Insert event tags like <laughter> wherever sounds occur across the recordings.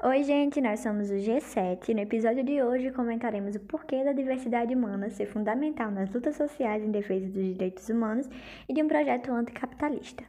Oi, gente, nós somos o G7 e no episódio de hoje comentaremos o porquê da diversidade humana ser fundamental nas lutas sociais em defesa dos direitos humanos e de um projeto anticapitalista.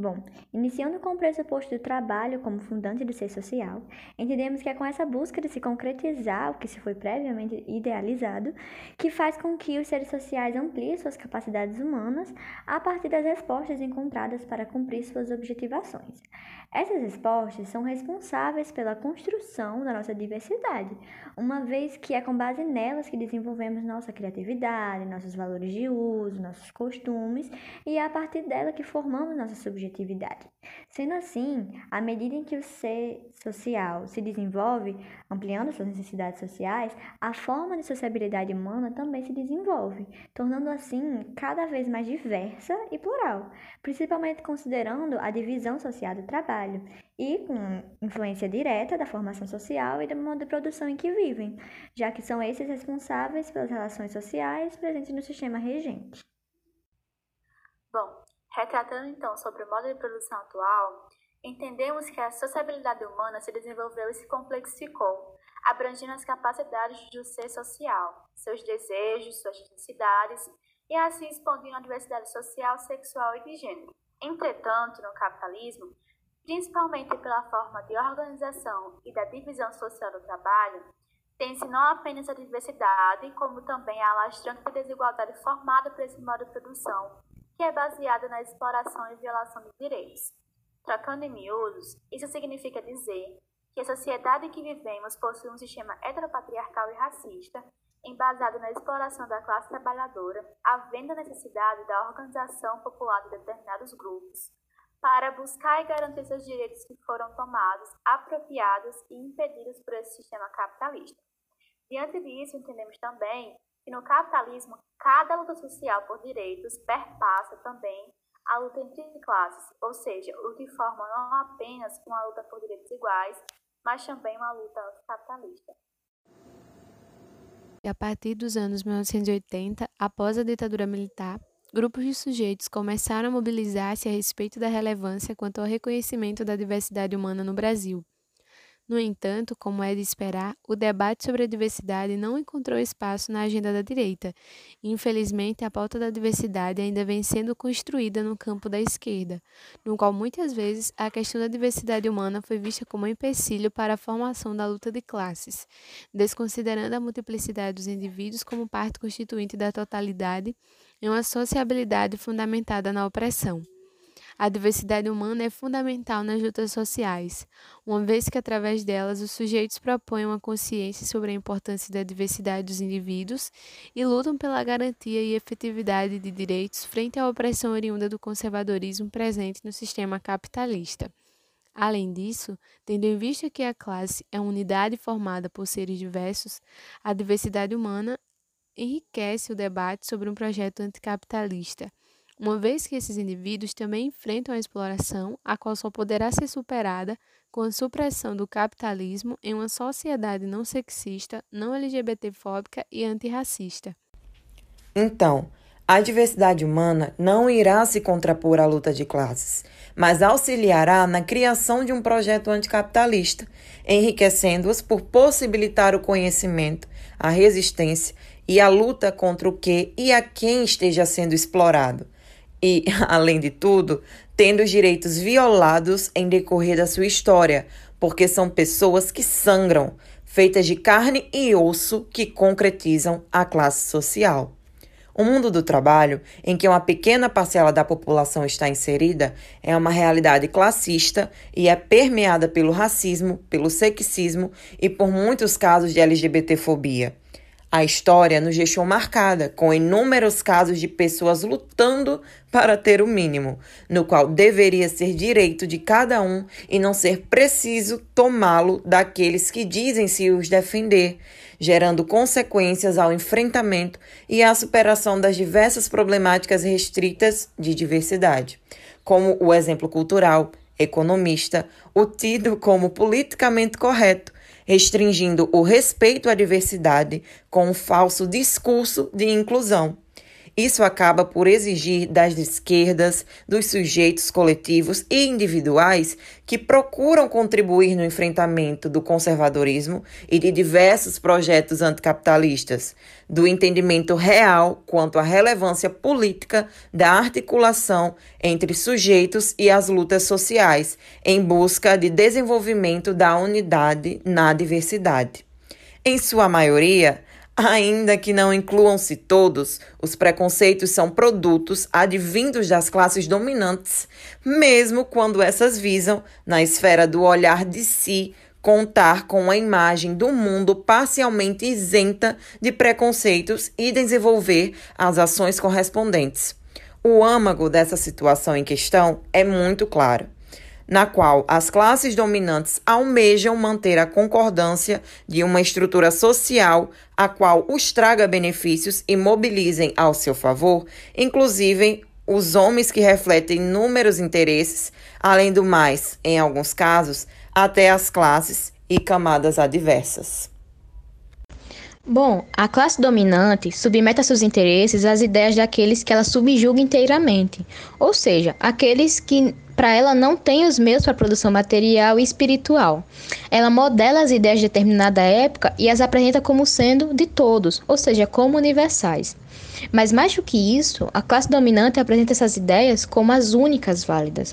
Bom, iniciando com o pressuposto do trabalho como fundante do ser social, entendemos que é com essa busca de se concretizar o que se foi previamente idealizado que faz com que os seres sociais ampliem suas capacidades humanas a partir das respostas encontradas para cumprir suas objetivações. Essas respostas são responsáveis pela construção da nossa diversidade, uma vez que é com base nelas que desenvolvemos nossa criatividade, nossos valores de uso, nossos costumes e é a partir dela que formamos nossa subjetividade. Sendo assim, à medida em que o ser social se desenvolve, ampliando suas necessidades sociais, a forma de sociabilidade humana também se desenvolve, tornando assim cada vez mais diversa e plural, principalmente considerando a divisão social do trabalho trabalho e com influência direta da formação social e do modo de produção em que vivem, já que são esses responsáveis pelas relações sociais presentes no sistema regente. Bom, retratando então sobre o modo de produção atual, entendemos que a sociabilidade humana se desenvolveu e se complexificou, abrangendo as capacidades do ser social, seus desejos, suas necessidades e assim expandindo a diversidade social, sexual e de gênero. Entretanto, no capitalismo, principalmente pela forma de organização e da divisão social do trabalho, tem-se não apenas a diversidade, como também a alastrante desigualdade formada por esse modo de produção, que é baseada na exploração e violação de direitos. Trocando em miúdos, isso significa dizer que a sociedade em que vivemos possui um sistema heteropatriarcal e racista, embasado na exploração da classe trabalhadora, havendo a necessidade da organização popular de determinados grupos, para buscar e garantir seus direitos que foram tomados, apropriados e impedidos por esse sistema capitalista. Diante disso, entendemos também que no capitalismo, cada luta social por direitos perpassa também a luta entre classes, ou seja, o que forma não apenas uma luta por direitos iguais, mas também uma luta anticapitalista. E a partir dos anos 1980, após a ditadura militar, grupos de sujeitos começaram a mobilizar-se a respeito da relevância quanto ao reconhecimento da diversidade humana no Brasil. No entanto, como é de esperar, o debate sobre a diversidade não encontrou espaço na agenda da direita. Infelizmente, a pauta da diversidade ainda vem sendo construída no campo da esquerda, no qual muitas vezes a questão da diversidade humana foi vista como um empecilho para a formação da luta de classes, desconsiderando a multiplicidade dos indivíduos como parte constituinte da totalidade em uma sociabilidade fundamentada na opressão. A diversidade humana é fundamental nas lutas sociais, uma vez que através delas os sujeitos propõem uma consciência sobre a importância da diversidade dos indivíduos e lutam pela garantia e efetividade de direitos frente à opressão oriunda do conservadorismo presente no sistema capitalista. Além disso, tendo em vista que a classe é uma unidade formada por seres diversos, a diversidade humana enriquece o debate sobre um projeto anticapitalista uma vez que esses indivíduos também enfrentam a exploração, a qual só poderá ser superada com a supressão do capitalismo em uma sociedade não sexista, não LGBTfóbica e antirracista. Então, a diversidade humana não irá se contrapor à luta de classes, mas auxiliará na criação de um projeto anticapitalista, enriquecendo-os por possibilitar o conhecimento, a resistência e a luta contra o que e a quem esteja sendo explorado e, <laughs> além de tudo, tendo os direitos violados em decorrer da sua história, porque são pessoas que sangram, feitas de carne e osso que concretizam a classe social. O mundo do trabalho, em que uma pequena parcela da população está inserida, é uma realidade classista e é permeada pelo racismo, pelo sexismo e por muitos casos de LGBTfobia. A história nos deixou marcada com inúmeros casos de pessoas lutando para ter o mínimo, no qual deveria ser direito de cada um e não ser preciso tomá-lo daqueles que dizem se os defender, gerando consequências ao enfrentamento e à superação das diversas problemáticas restritas de diversidade, como o exemplo cultural, economista, o tido como politicamente correto restringindo o respeito à diversidade com um falso discurso de inclusão. Isso acaba por exigir das esquerdas, dos sujeitos coletivos e individuais que procuram contribuir no enfrentamento do conservadorismo e de diversos projetos anticapitalistas, do entendimento real quanto à relevância política da articulação entre sujeitos e as lutas sociais, em busca de desenvolvimento da unidade na diversidade. Em sua maioria, Ainda que não incluam-se todos, os preconceitos são produtos advindos das classes dominantes, mesmo quando essas visam, na esfera do olhar de si, contar com a imagem do mundo parcialmente isenta de preconceitos e desenvolver as ações correspondentes. O âmago dessa situação em questão é muito claro na qual as classes dominantes almejam manter a concordância de uma estrutura social a qual os traga benefícios e mobilizem ao seu favor, inclusive os homens que refletem inúmeros interesses, além do mais, em alguns casos, até as classes e camadas adversas. Bom, a classe dominante submete a seus interesses às ideias daqueles que ela subjuga inteiramente, ou seja, aqueles que para ela não têm os meios para produção material e espiritual. Ela modela as ideias de determinada época e as apresenta como sendo de todos, ou seja, como universais. Mas mais do que isso, a classe dominante apresenta essas ideias como as únicas válidas.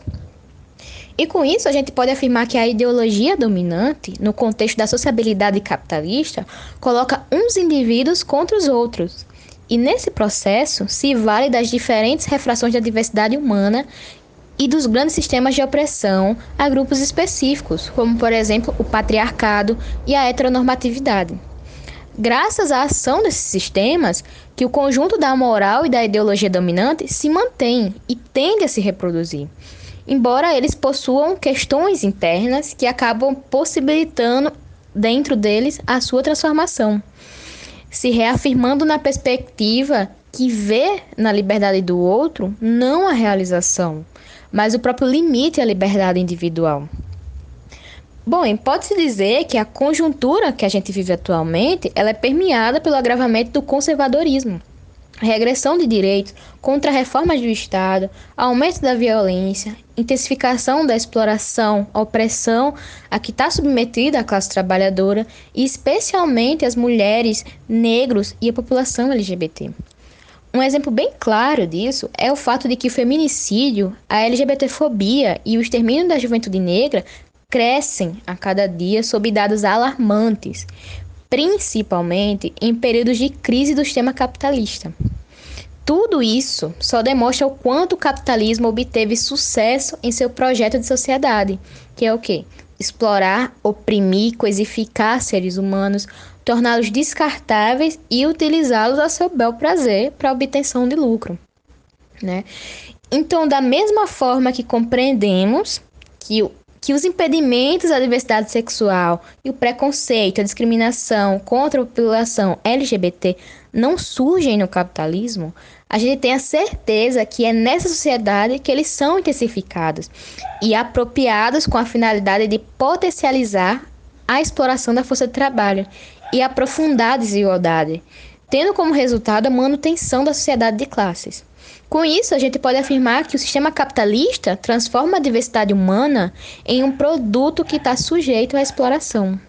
E com isso, a gente pode afirmar que a ideologia dominante, no contexto da sociabilidade capitalista, coloca uns indivíduos contra os outros. E nesse processo, se vale das diferentes refrações da diversidade humana e dos grandes sistemas de opressão a grupos específicos, como por exemplo o patriarcado e a heteronormatividade. Graças à ação desses sistemas, que o conjunto da moral e da ideologia dominante se mantém e tende a se reproduzir embora eles possuam questões internas que acabam possibilitando dentro deles a sua transformação, se reafirmando na perspectiva que vê na liberdade do outro não a realização, mas o próprio limite à liberdade individual. Bom, pode-se dizer que a conjuntura que a gente vive atualmente ela é permeada pelo agravamento do conservadorismo regressão de direitos, contra reformas do Estado, aumento da violência, intensificação da exploração, opressão a que está submetida a classe trabalhadora e especialmente as mulheres, negros e a população LGBT. Um exemplo bem claro disso é o fato de que o feminicídio, a LGBTfobia e o extermínio da juventude negra crescem a cada dia sob dados alarmantes, principalmente em períodos de crise do sistema capitalista. Tudo isso só demonstra o quanto o capitalismo obteve sucesso em seu projeto de sociedade, que é o quê? Explorar, oprimir, coisificar seres humanos, torná-los descartáveis e utilizá-los a seu bel prazer para obtenção de lucro. Né? Então, da mesma forma que compreendemos que que os impedimentos à diversidade sexual e o preconceito, a discriminação contra a população LGBT não surgem no capitalismo, a gente tem a certeza que é nessa sociedade que eles são intensificados e apropriados com a finalidade de potencializar a exploração da força de trabalho e aprofundar a desigualdade, tendo como resultado a manutenção da sociedade de classes. Com isso, a gente pode afirmar que o sistema capitalista transforma a diversidade humana em um produto que está sujeito à exploração.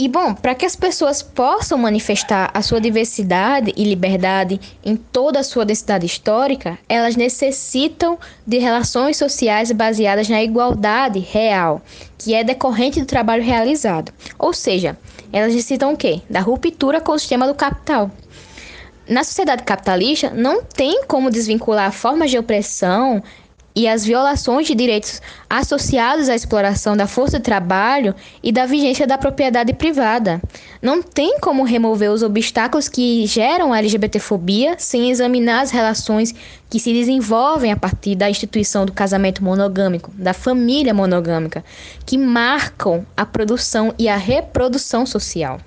E bom, para que as pessoas possam manifestar a sua diversidade e liberdade em toda a sua densidade histórica, elas necessitam de relações sociais baseadas na igualdade real, que é decorrente do trabalho realizado. Ou seja, elas necessitam o quê? Da ruptura com o sistema do capital na sociedade capitalista, não tem como desvincular formas de opressão e as violações de direitos associados à exploração da força de trabalho e da vigência da propriedade privada. Não tem como remover os obstáculos que geram a LGBTfobia sem examinar as relações que se desenvolvem a partir da instituição do casamento monogâmico, da família monogâmica, que marcam a produção e a reprodução social.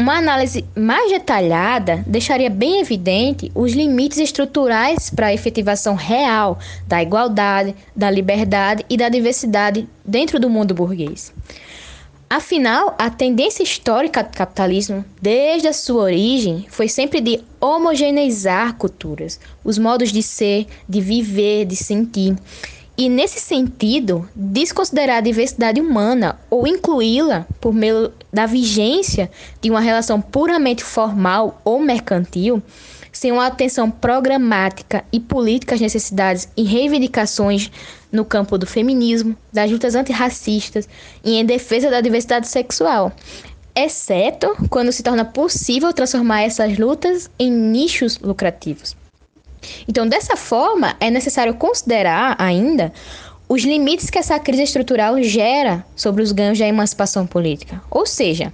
Uma análise mais detalhada deixaria bem evidente os limites estruturais para a efetivação real da igualdade, da liberdade e da diversidade dentro do mundo burguês. Afinal, a tendência histórica do capitalismo, desde a sua origem, foi sempre de homogeneizar culturas, os modos de ser, de viver, de sentir. E, nesse sentido, desconsiderar a diversidade humana ou incluí-la por meio da vigência de uma relação puramente formal ou mercantil, sem uma atenção programática e política às necessidades e reivindicações no campo do feminismo, das lutas antirracistas e em defesa da diversidade sexual, exceto quando se torna possível transformar essas lutas em nichos lucrativos. Então, dessa forma, é necessário considerar ainda os limites que essa crise estrutural gera sobre os ganhos da emancipação política. Ou seja,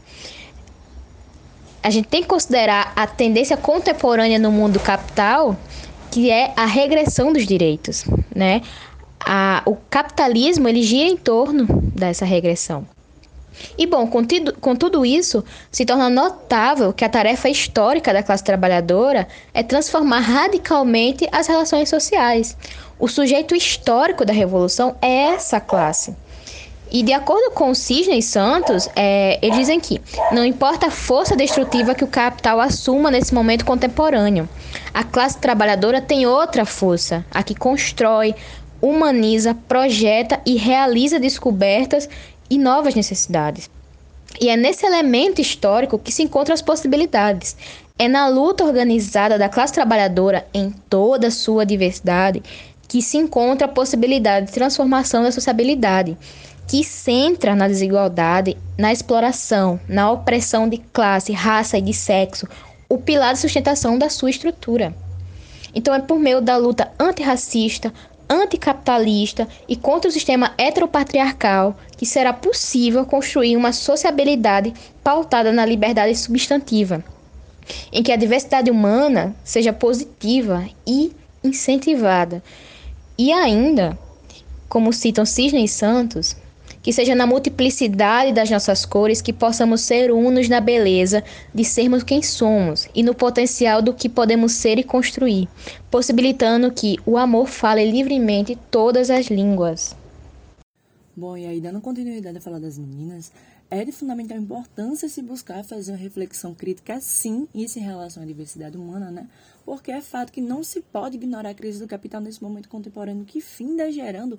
a gente tem que considerar a tendência contemporânea no mundo capital, que é a regressão dos direitos, né? A, o capitalismo ele gira em torno dessa regressão. E bom, com, tido, com tudo isso, se torna notável que a tarefa histórica da classe trabalhadora é transformar radicalmente as relações sociais. O sujeito histórico da revolução é essa classe. E de acordo com Cisne e Santos, é, eles dizem que não importa a força destrutiva que o capital assuma nesse momento contemporâneo, a classe trabalhadora tem outra força, a que constrói, humaniza, projeta e realiza descobertas e novas necessidades. E é nesse elemento histórico que se encontram as possibilidades. É na luta organizada da classe trabalhadora em toda a sua diversidade que se encontra a possibilidade de transformação da sociabilidade que centra na desigualdade, na exploração, na opressão de classe, raça e de sexo, o pilar de sustentação da sua estrutura. Então é por meio da luta antirracista, anticapitalista e contra o sistema heteropatriarcal que será possível construir uma sociabilidade pautada na liberdade substantiva, em que a diversidade humana seja positiva e incentivada. E ainda, como citam Cisne e Santos, que seja na multiplicidade das nossas cores que possamos ser unos na beleza de sermos quem somos e no potencial do que podemos ser e construir, possibilitando que o amor fale livremente todas as línguas. Bom, e aí dando continuidade a falar das meninas, é de fundamental importância se buscar fazer uma reflexão crítica sim, isso em relação à diversidade humana, né? Porque é fato que não se pode ignorar a crise do capital nesse momento contemporâneo que finda gerando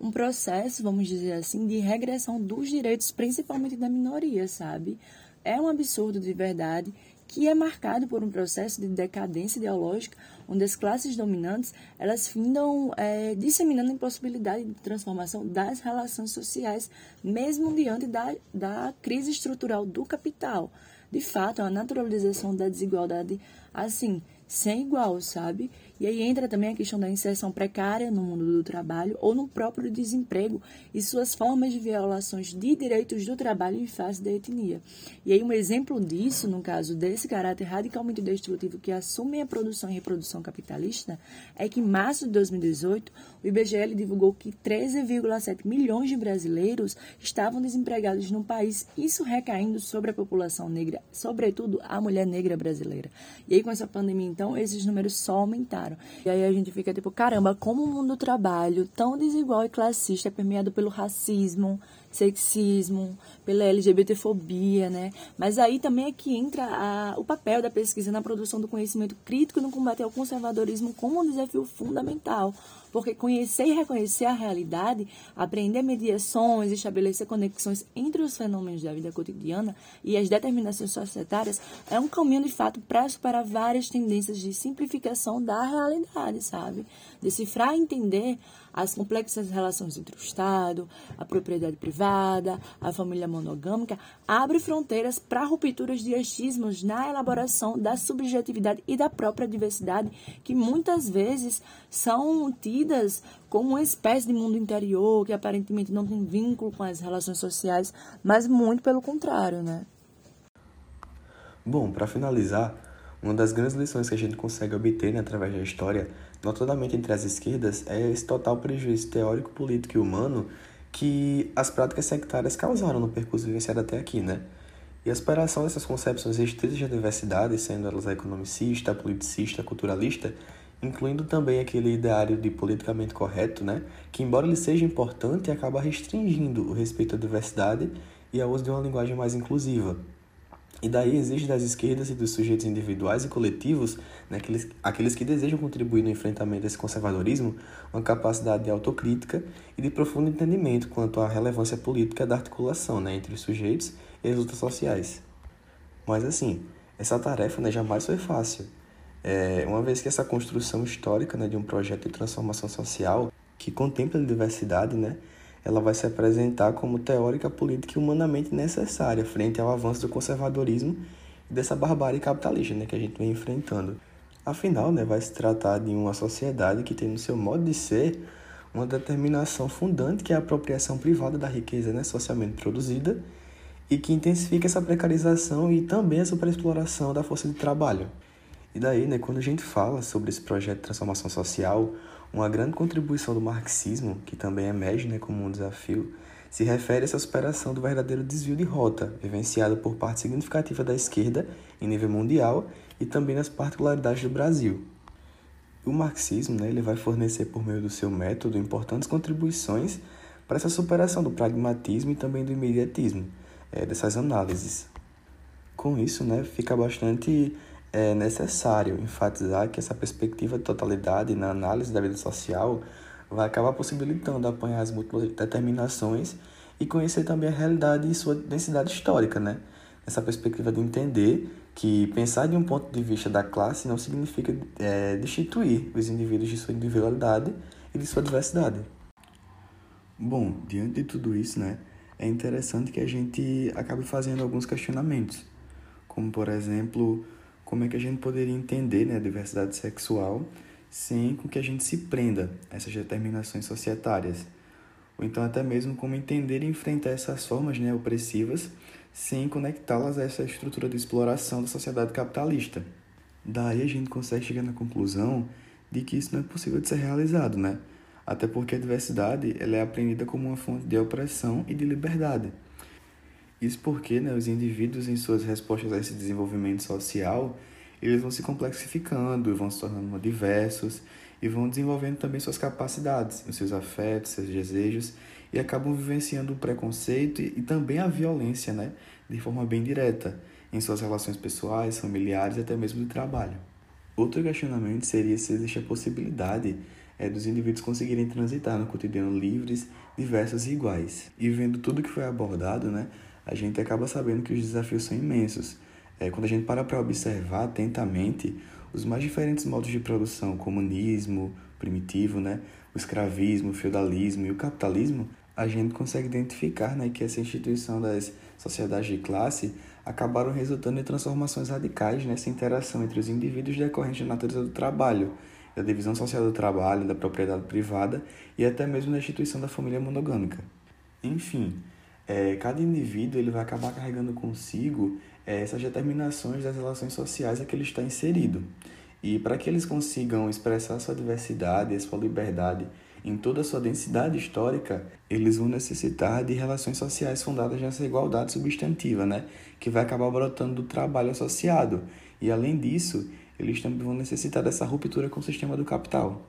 um processo, vamos dizer assim, de regressão dos direitos, principalmente da minoria, sabe? É um absurdo de verdade que é marcado por um processo de decadência ideológica, onde as classes dominantes elas findam é, disseminando a impossibilidade de transformação das relações sociais, mesmo diante da, da crise estrutural do capital. De fato, a naturalização da desigualdade, assim, sem igual, sabe? E aí entra também a questão da inserção precária no mundo do trabalho ou no próprio desemprego e suas formas de violações de direitos do trabalho em face da etnia. E aí um exemplo disso, no caso desse caráter radicalmente destrutivo que assume a produção e reprodução capitalista, é que em março de 2018 o IBGE divulgou que 13,7 milhões de brasileiros estavam desempregados no país, isso recaindo sobre a população negra, sobretudo a mulher negra brasileira. E aí com essa pandemia então esses números só aumentaram. E aí a gente fica tipo, caramba, como o mundo do trabalho tão desigual e classista é permeado pelo racismo, sexismo, pela LGBTfobia, né? Mas aí também é que entra a, o papel da pesquisa na produção do conhecimento crítico no combate ao conservadorismo como um desafio fundamental, porque conhecer e reconhecer a realidade, aprender mediações, estabelecer conexões entre os fenômenos da vida cotidiana e as determinações societárias é um caminho de fato para superar várias tendências de simplificação da realidade, sabe? Decifrar e entender as complexas relações entre o Estado, a propriedade privada, a família monogâmica, abre fronteiras para rupturas de achismos na elaboração da subjetividade e da própria diversidade, que muitas vezes são tidas como uma espécie de mundo interior que aparentemente não tem vínculo com as relações sociais, mas muito pelo contrário, né? Bom, para finalizar, uma das grandes lições que a gente consegue obter né, através da história notadamente entre as esquerdas, é esse total prejuízo teórico, político e humano que as práticas sectárias causaram no percurso vivenciado até aqui, né? E a superação dessas concepções restritas de diversidade, sendo elas economicista, politicista, culturalista, incluindo também aquele ideário de politicamente correto, né? Que embora ele seja importante, acaba restringindo o respeito à diversidade e ao uso de uma linguagem mais inclusiva. E daí exige das esquerdas e dos sujeitos individuais e coletivos, né, aqueles, aqueles que desejam contribuir no enfrentamento desse conservadorismo, uma capacidade de autocrítica e de profundo entendimento quanto à relevância política da articulação né, entre os sujeitos e as lutas sociais. Mas assim, essa tarefa né, jamais foi fácil, é, uma vez que essa construção histórica né, de um projeto de transformação social que contempla a diversidade, né, ela vai se apresentar como teórica política e humanamente necessária frente ao avanço do conservadorismo e dessa barbárie capitalista né, que a gente vem enfrentando. Afinal, né, vai se tratar de uma sociedade que tem no seu modo de ser uma determinação fundante que é a apropriação privada da riqueza né, socialmente produzida e que intensifica essa precarização e também a superexploração da força de trabalho. E daí, né, quando a gente fala sobre esse projeto de transformação social, uma grande contribuição do marxismo, que também emerge né, como um desafio, se refere a essa superação do verdadeiro desvio de rota, vivenciado por parte significativa da esquerda em nível mundial e também nas particularidades do Brasil. O marxismo né, ele vai fornecer, por meio do seu método, importantes contribuições para essa superação do pragmatismo e também do imediatismo é, dessas análises. Com isso, né, fica bastante é necessário enfatizar que essa perspectiva de totalidade na análise da vida social vai acabar possibilitando apanhar as múltiplas determinações e conhecer também a realidade e sua densidade histórica, né? Essa perspectiva de entender que pensar de um ponto de vista da classe não significa é, destituir os indivíduos de sua individualidade e de sua diversidade. Bom, diante de tudo isso, né, é interessante que a gente acabe fazendo alguns questionamentos, como por exemplo, como é que a gente poderia entender né, a diversidade sexual sem com que a gente se prenda a essas determinações societárias. Ou então até mesmo como entender e enfrentar essas formas né, opressivas sem conectá-las a essa estrutura de exploração da sociedade capitalista. Daí a gente consegue chegar na conclusão de que isso não é possível de ser realizado, né? Até porque a diversidade ela é aprendida como uma fonte de opressão e de liberdade. Isso porque né, os indivíduos, em suas respostas a esse desenvolvimento social, eles vão se complexificando, vão se tornando diversos e vão desenvolvendo também suas capacidades, os seus afetos, seus desejos e acabam vivenciando o preconceito e, e também a violência, né, de forma bem direta, em suas relações pessoais, familiares e até mesmo de trabalho. Outro questionamento seria se existe a possibilidade é, dos indivíduos conseguirem transitar no cotidiano livres, diversos e iguais. E vendo tudo que foi abordado, né, a gente acaba sabendo que os desafios são imensos. É, quando a gente para para observar atentamente os mais diferentes modos de produção, comunismo primitivo, né, o escravismo, o feudalismo e o capitalismo, a gente consegue identificar né, que essa instituição das sociedades de classe acabaram resultando em transformações radicais nessa interação entre os indivíduos decorrentes da natureza do trabalho, da divisão social do trabalho, da propriedade privada e até mesmo da instituição da família monogâmica. Enfim, é, cada indivíduo ele vai acabar carregando consigo é, essas determinações das relações sociais a que ele está inserido. E para que eles consigam expressar sua diversidade e sua liberdade em toda a sua densidade histórica, eles vão necessitar de relações sociais fundadas nessa igualdade substantiva, né? que vai acabar brotando do trabalho associado. E além disso, eles também vão necessitar dessa ruptura com o sistema do capital.